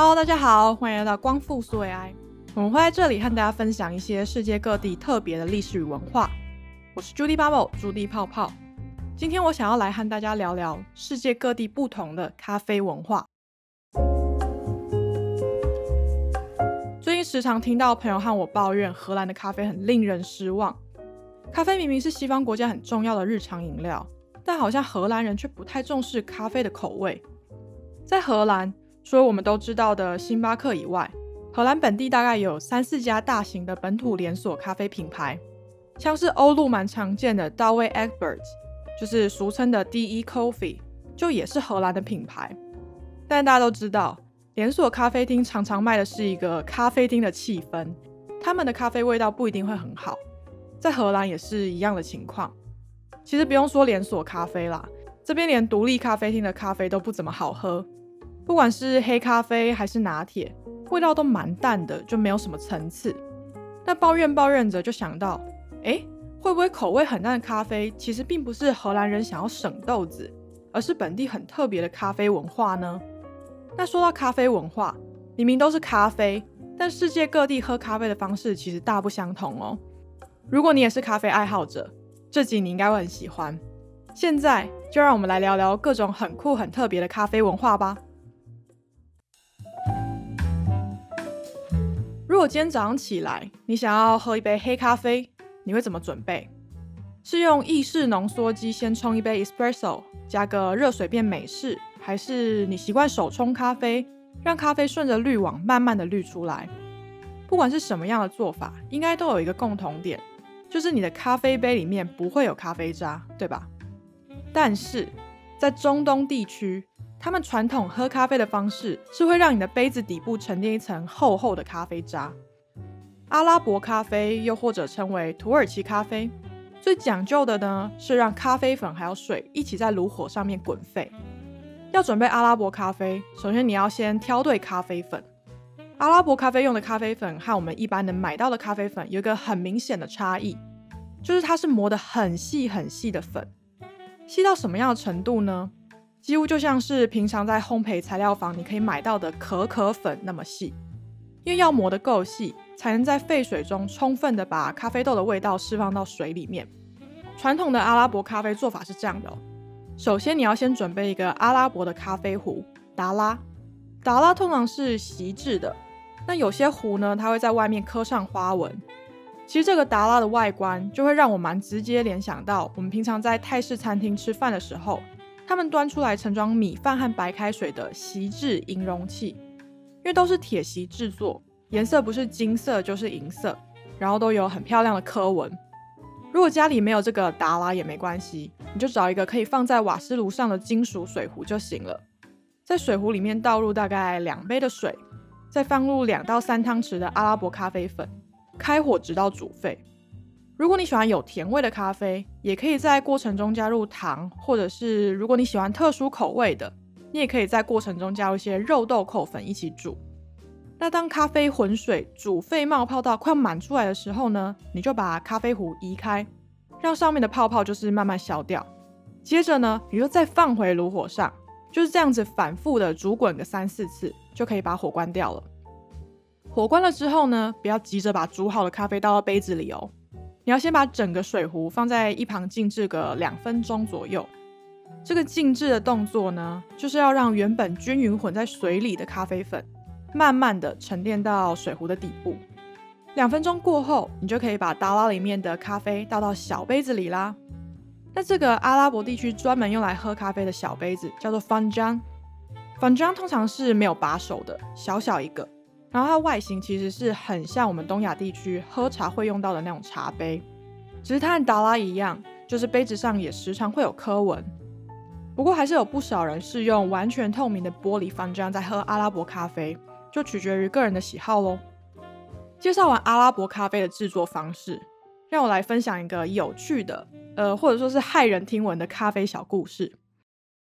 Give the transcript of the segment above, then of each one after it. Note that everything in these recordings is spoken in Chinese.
Hello，大家好，欢迎来到光复苏维埃。我们会在这里和大家分享一些世界各地特别的历史与文化。我是 Judy Bubble，朱迪泡泡。今天我想要来和大家聊聊世界各地不同的咖啡文化。最近时常听到朋友和我抱怨，荷兰的咖啡很令人失望。咖啡明明是西方国家很重要的日常饮料，但好像荷兰人却不太重视咖啡的口味。在荷兰，除了我们都知道的星巴克以外，荷兰本地大概有三四家大型的本土连锁咖啡品牌，像是欧陆蛮常见的 d a w e Egbert，就是俗称的 DE Coffee，就也是荷兰的品牌。但大家都知道，连锁咖啡厅常常卖的是一个咖啡厅的气氛，他们的咖啡味道不一定会很好。在荷兰也是一样的情况。其实不用说连锁咖啡啦，这边连独立咖啡厅的咖啡都不怎么好喝。不管是黑咖啡还是拿铁，味道都蛮淡的，就没有什么层次。那抱怨抱怨着，就想到，哎，会不会口味很淡的咖啡，其实并不是荷兰人想要省豆子，而是本地很特别的咖啡文化呢？那说到咖啡文化，明明都是咖啡，但世界各地喝咖啡的方式其实大不相同哦。如果你也是咖啡爱好者，这集你应该会很喜欢。现在就让我们来聊聊各种很酷、很特别的咖啡文化吧。如果今天早上起来，你想要喝一杯黑咖啡，你会怎么准备？是用意式浓缩机先冲一杯 espresso，加个热水变美式，还是你习惯手冲咖啡，让咖啡顺着滤网慢慢的滤出来？不管是什么样的做法，应该都有一个共同点，就是你的咖啡杯里面不会有咖啡渣，对吧？但是在中东地区。他们传统喝咖啡的方式是会让你的杯子底部沉淀一层厚厚的咖啡渣。阿拉伯咖啡又或者称为土耳其咖啡，最讲究的呢是让咖啡粉还有水一起在炉火上面滚沸。要准备阿拉伯咖啡，首先你要先挑对咖啡粉。阿拉伯咖啡用的咖啡粉和我们一般能买到的咖啡粉有一个很明显的差异，就是它是磨得很细很细的粉，细到什么样的程度呢？几乎就像是平常在烘焙材料房你可以买到的可可粉那么细，因为要磨得够细，才能在沸水中充分的把咖啡豆的味道释放到水里面。传统的阿拉伯咖啡做法是这样的：首先你要先准备一个阿拉伯的咖啡壶达拉，达拉通常是锡制的，那有些壶呢，它会在外面刻上花纹。其实这个达拉的外观就会让我蛮直接联想到我们平常在泰式餐厅吃饭的时候。他们端出来盛装米饭和白开水的锡制银容器，因为都是铁锡制作，颜色不是金色就是银色，然后都有很漂亮的刻纹。如果家里没有这个达拉也没关系，你就找一个可以放在瓦斯炉上的金属水壶就行了。在水壶里面倒入大概两杯的水，再放入两到三汤匙的阿拉伯咖啡粉，开火直到煮沸。如果你喜欢有甜味的咖啡，也可以在过程中加入糖，或者是如果你喜欢特殊口味的，你也可以在过程中加入一些肉豆蔻粉一起煮。那当咖啡浑水煮沸冒泡到快满出来的时候呢，你就把咖啡壶移开，让上面的泡泡就是慢慢消掉。接着呢，你就再放回炉火上，就是这样子反复的煮滚个三四次，就可以把火关掉了。火关了之后呢，不要急着把煮好的咖啡倒到杯子里哦。你要先把整个水壶放在一旁静置个两分钟左右。这个静置的动作呢，就是要让原本均匀混在水里的咖啡粉，慢慢的沉淀到水壶的底部。两分钟过后，你就可以把达拉里面的咖啡倒到小杯子里啦。那这个阿拉伯地区专门用来喝咖啡的小杯子叫做 Fanjan，Fanjan 通常是没有把手的，小小一个。然后它外形其实是很像我们东亚地区喝茶会用到的那种茶杯，只是它和达拉一样，就是杯子上也时常会有刻纹。不过还是有不少人是用完全透明的玻璃方浆在喝阿拉伯咖啡，就取决于个人的喜好喽。介绍完阿拉伯咖啡的制作方式，让我来分享一个有趣的，呃，或者说是骇人听闻的咖啡小故事。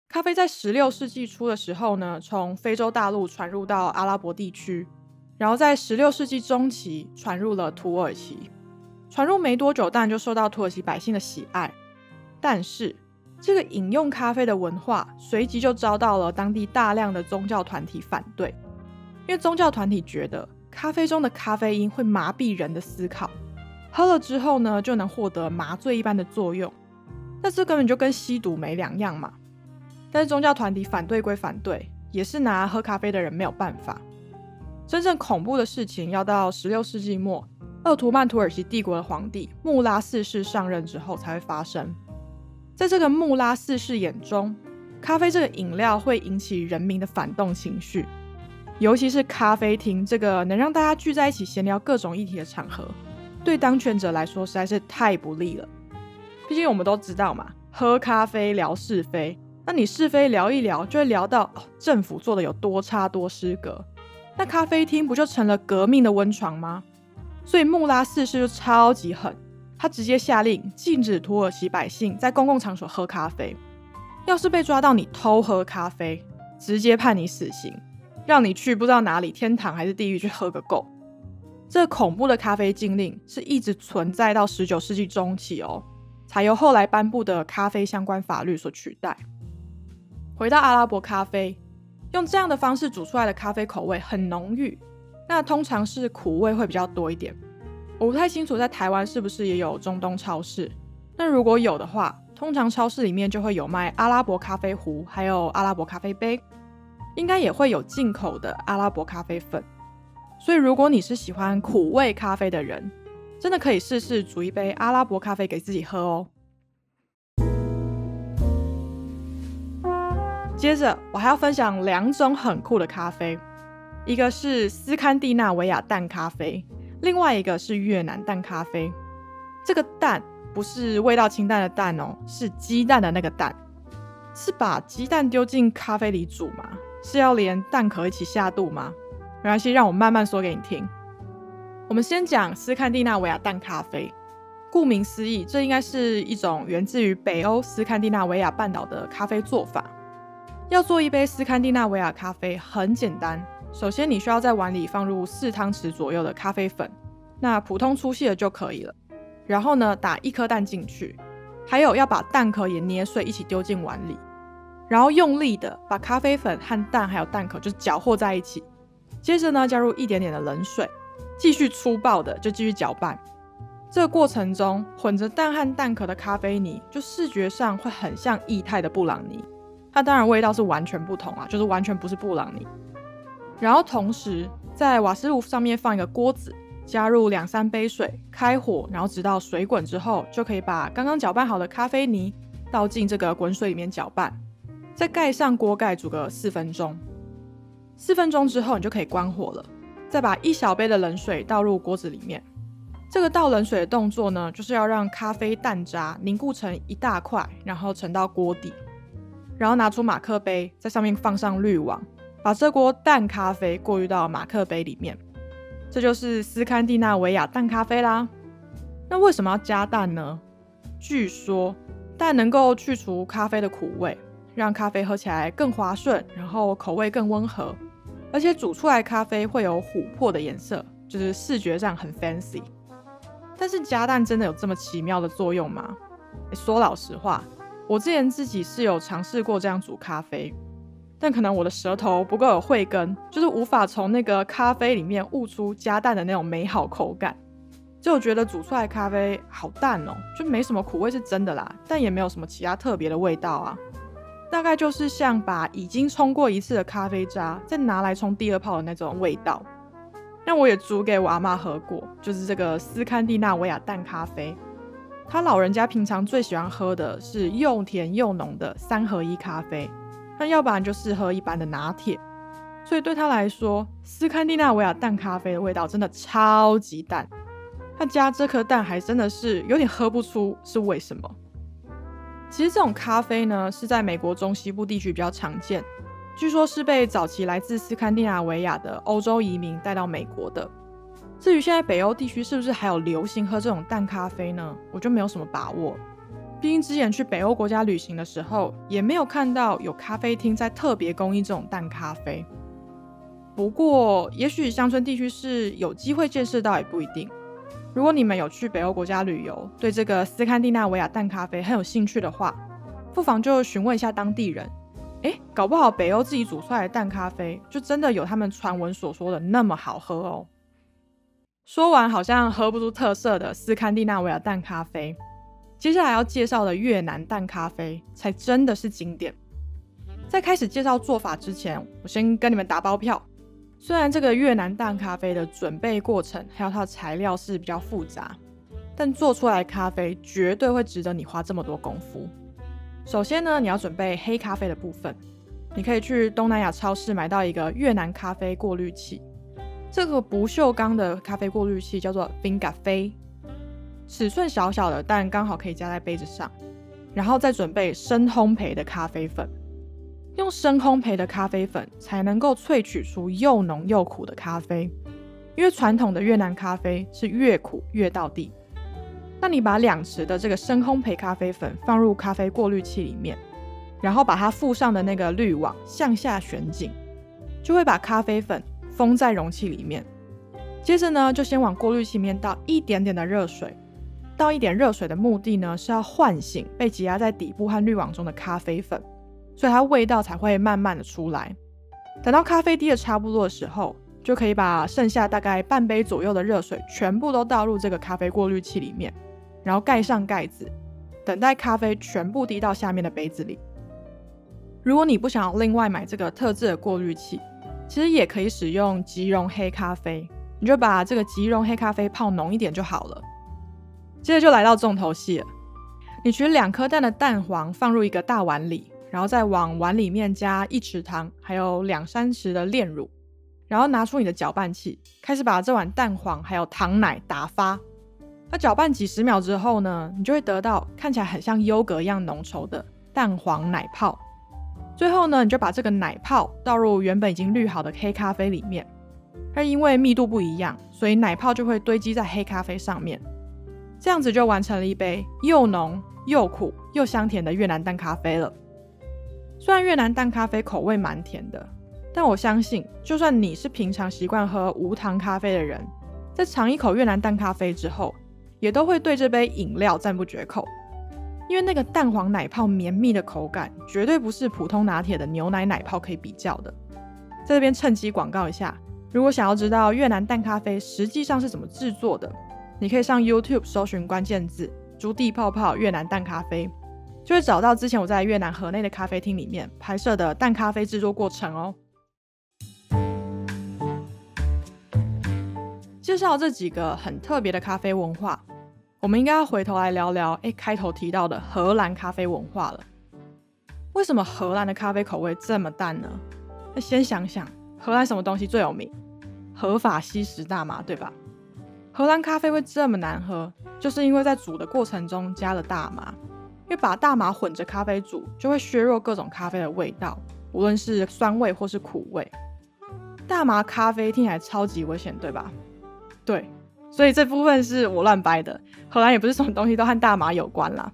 咖啡在十六世纪初的时候呢，从非洲大陆传入到阿拉伯地区。然后在十六世纪中期传入了土耳其，传入没多久，当然就受到土耳其百姓的喜爱。但是这个饮用咖啡的文化随即就遭到了当地大量的宗教团体反对。因为宗教团体觉得咖啡中的咖啡因会麻痹人的思考，喝了之后呢，就能获得麻醉一般的作用。但这根本就跟吸毒没两样嘛。但是宗教团体反对归反对，也是拿喝咖啡的人没有办法。真正恐怖的事情要到十六世纪末，鄂图曼土耳其帝国的皇帝穆拉四世上任之后才会发生。在这个穆拉四世眼中，咖啡这个饮料会引起人民的反动情绪，尤其是咖啡厅这个能让大家聚在一起闲聊各种议题的场合，对当权者来说实在是太不利了。毕竟我们都知道嘛，喝咖啡聊是非，那你是非聊一聊，就会聊到政府做的有多差多失格。那咖啡厅不就成了革命的温床吗？所以穆拉四世就超级狠，他直接下令禁止土耳其百姓在公共场所喝咖啡。要是被抓到你偷喝咖啡，直接判你死刑，让你去不知道哪里天堂还是地狱去喝个够。这恐怖的咖啡禁令是一直存在到十九世纪中期哦，才由后来颁布的咖啡相关法律所取代。回到阿拉伯咖啡。用这样的方式煮出来的咖啡口味很浓郁，那通常是苦味会比较多一点。我不太清楚在台湾是不是也有中东超市，那如果有的话，通常超市里面就会有卖阿拉伯咖啡壶，还有阿拉伯咖啡杯，应该也会有进口的阿拉伯咖啡粉。所以如果你是喜欢苦味咖啡的人，真的可以试试煮一杯阿拉伯咖啡给自己喝哦。接着，我还要分享两种很酷的咖啡，一个是斯堪的纳维亚淡咖啡，另外一个是越南淡咖啡。这个淡不是味道清淡的淡哦，是鸡蛋的那个蛋。是把鸡蛋丢进咖啡里煮吗？是要连蛋壳一起下肚吗？没关系，让我慢慢说给你听。我们先讲斯堪的纳维亚淡咖啡。顾名思义，这应该是一种源自于北欧斯堪的纳维亚半岛的咖啡做法。要做一杯斯堪的纳维亚咖啡很简单，首先你需要在碗里放入四汤匙左右的咖啡粉，那普通粗细的就可以了。然后呢，打一颗蛋进去，还有要把蛋壳也捏碎一起丢进碗里，然后用力的把咖啡粉和蛋还有蛋壳就搅和在一起。接着呢，加入一点点的冷水，继续粗暴的就继续搅拌。这个过程中，混着蛋和蛋壳的咖啡泥就视觉上会很像液态的布朗尼。它当然味道是完全不同啊，就是完全不是布朗尼。然后同时在瓦斯炉上面放一个锅子，加入两三杯水，开火，然后直到水滚之后，就可以把刚刚搅拌好的咖啡泥倒进这个滚水里面搅拌，再盖上锅盖煮个四分钟。四分钟之后你就可以关火了，再把一小杯的冷水倒入锅子里面。这个倒冷水的动作呢，就是要让咖啡蛋渣凝固成一大块，然后沉到锅底。然后拿出马克杯，在上面放上滤网，把这锅淡咖啡过滤到马克杯里面。这就是斯堪的纳维亚淡咖啡啦。那为什么要加蛋呢？据说蛋能够去除咖啡的苦味，让咖啡喝起来更滑顺，然后口味更温和，而且煮出来咖啡会有琥珀的颜色，就是视觉上很 fancy。但是加蛋真的有这么奇妙的作用吗？说老实话。我之前自己是有尝试过这样煮咖啡，但可能我的舌头不够有慧根，就是无法从那个咖啡里面悟出加蛋的那种美好口感。就我觉得煮出来咖啡好淡哦，就没什么苦味是真的啦，但也没有什么其他特别的味道啊。大概就是像把已经冲过一次的咖啡渣再拿来冲第二泡的那种味道。那我也煮给我阿妈喝过，就是这个斯堪的纳维亚淡咖啡。他老人家平常最喜欢喝的是又甜又浓的三合一咖啡，那要不然就是喝一般的拿铁。所以对他来说，斯堪的纳维亚淡咖啡的味道真的超级淡。他加这颗蛋还真的是有点喝不出是为什么。其实这种咖啡呢，是在美国中西部地区比较常见，据说是被早期来自斯堪的纳维亚的欧洲移民带到美国的。至于现在北欧地区是不是还有流行喝这种淡咖啡呢？我就没有什么把握。毕竟之前去北欧国家旅行的时候，也没有看到有咖啡厅在特别供应这种淡咖啡。不过，也许乡村地区是有机会见识到，也不一定。如果你们有去北欧国家旅游，对这个斯堪的纳维亚淡咖啡很有兴趣的话，不妨就询问一下当地人。哎，搞不好北欧自己煮出来的淡咖啡，就真的有他们传闻所说的那么好喝哦。说完，好像喝不出特色的斯堪的纳维亚淡咖啡，接下来要介绍的越南淡咖啡才真的是经典。在开始介绍做法之前，我先跟你们打包票。虽然这个越南淡咖啡的准备过程还有它的材料是比较复杂，但做出来咖啡绝对会值得你花这么多功夫。首先呢，你要准备黑咖啡的部分，你可以去东南亚超市买到一个越南咖啡过滤器。这个不锈钢的咖啡过滤器叫做 Vinga 飞，尺寸小小的，但刚好可以加在杯子上。然后再准备深烘焙的咖啡粉，用深烘焙的咖啡粉才能够萃取出又浓又苦的咖啡，因为传统的越南咖啡是越苦越到底。那你把两匙的这个深烘焙咖啡粉放入咖啡过滤器里面，然后把它附上的那个滤网向下旋紧，就会把咖啡粉。封在容器里面，接着呢，就先往过滤器里面倒一点点的热水，倒一点热水的目的呢，是要唤醒被挤压在底部和滤网中的咖啡粉，所以它味道才会慢慢的出来。等到咖啡滴的差不多的时候，就可以把剩下大概半杯左右的热水全部都倒入这个咖啡过滤器里面，然后盖上盖子，等待咖啡全部滴到下面的杯子里。如果你不想要另外买这个特制的过滤器，其实也可以使用即溶黑咖啡，你就把这个即溶黑咖啡泡浓一点就好了。接着就来到重头戏了，你取两颗蛋的蛋黄放入一个大碗里，然后再往碗里面加一匙糖，还有两三匙的炼乳，然后拿出你的搅拌器，开始把这碗蛋黄还有糖奶打发。那搅拌几十秒之后呢，你就会得到看起来很像优格一样浓稠的蛋黄奶泡。最后呢，你就把这个奶泡倒入原本已经滤好的黑咖啡里面，而因为密度不一样，所以奶泡就会堆积在黑咖啡上面，这样子就完成了一杯又浓又苦又香甜的越南淡咖啡了。虽然越南淡咖啡口味蛮甜的，但我相信，就算你是平常习惯喝无糖咖啡的人，在尝一口越南淡咖啡之后，也都会对这杯饮料赞不绝口。因为那个蛋黄奶泡绵密的口感，绝对不是普通拿铁的牛奶奶泡可以比较的。在这边趁机广告一下，如果想要知道越南蛋咖啡实际上是怎么制作的，你可以上 YouTube 搜寻关键字“朱棣泡泡越南蛋咖啡”，就会找到之前我在越南河内的咖啡厅里面拍摄的蛋咖啡制作过程哦。介绍这几个很特别的咖啡文化。我们应该要回头来聊聊，哎，开头提到的荷兰咖啡文化了。为什么荷兰的咖啡口味这么淡呢？那先想想，荷兰什么东西最有名？合法吸食大麻，对吧？荷兰咖啡会这么难喝，就是因为在煮的过程中加了大麻。因为把大麻混着咖啡煮，就会削弱各种咖啡的味道，无论是酸味或是苦味。大麻咖啡听起来超级危险，对吧？对。所以这部分是我乱掰的，荷兰也不是什么东西都和大麻有关啦。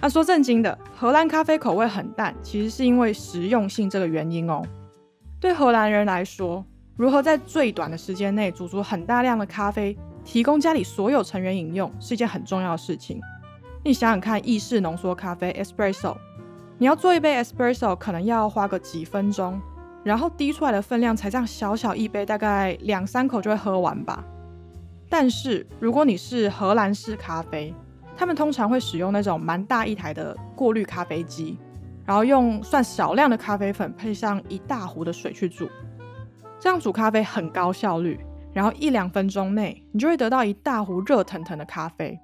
那说正经的，荷兰咖啡口味很淡，其实是因为实用性这个原因哦。对荷兰人来说，如何在最短的时间内煮出很大量的咖啡，提供家里所有成员饮用，是一件很重要的事情。你想想看，意式浓缩咖啡 （espresso），你要做一杯 espresso，可能要花个几分钟，然后滴出来的分量才这样小小一杯，大概两三口就会喝完吧。但是如果你是荷兰式咖啡，他们通常会使用那种蛮大一台的过滤咖啡机，然后用算少量的咖啡粉配上一大壶的水去煮，这样煮咖啡很高效率，然后一两分钟内你就会得到一大壶热腾腾的咖啡。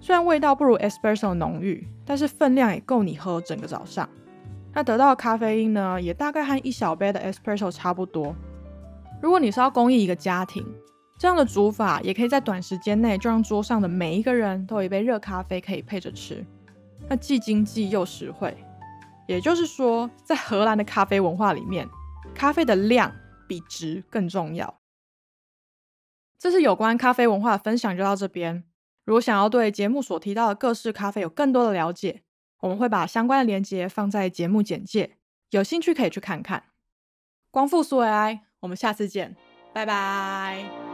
虽然味道不如 espresso 浓郁，但是分量也够你喝整个早上。那得到的咖啡因呢，也大概和一小杯的 espresso 差不多。如果你是要供应一个家庭，这样的煮法也可以在短时间内就让桌上的每一个人都有一杯热咖啡可以配着吃，那既经济又实惠。也就是说，在荷兰的咖啡文化里面，咖啡的量比值更重要。这是有关咖啡文化的分享，就到这边。如果想要对节目所提到的各式咖啡有更多的了解，我们会把相关的链接放在节目简介，有兴趣可以去看看。光复苏维埃，我们下次见，拜拜。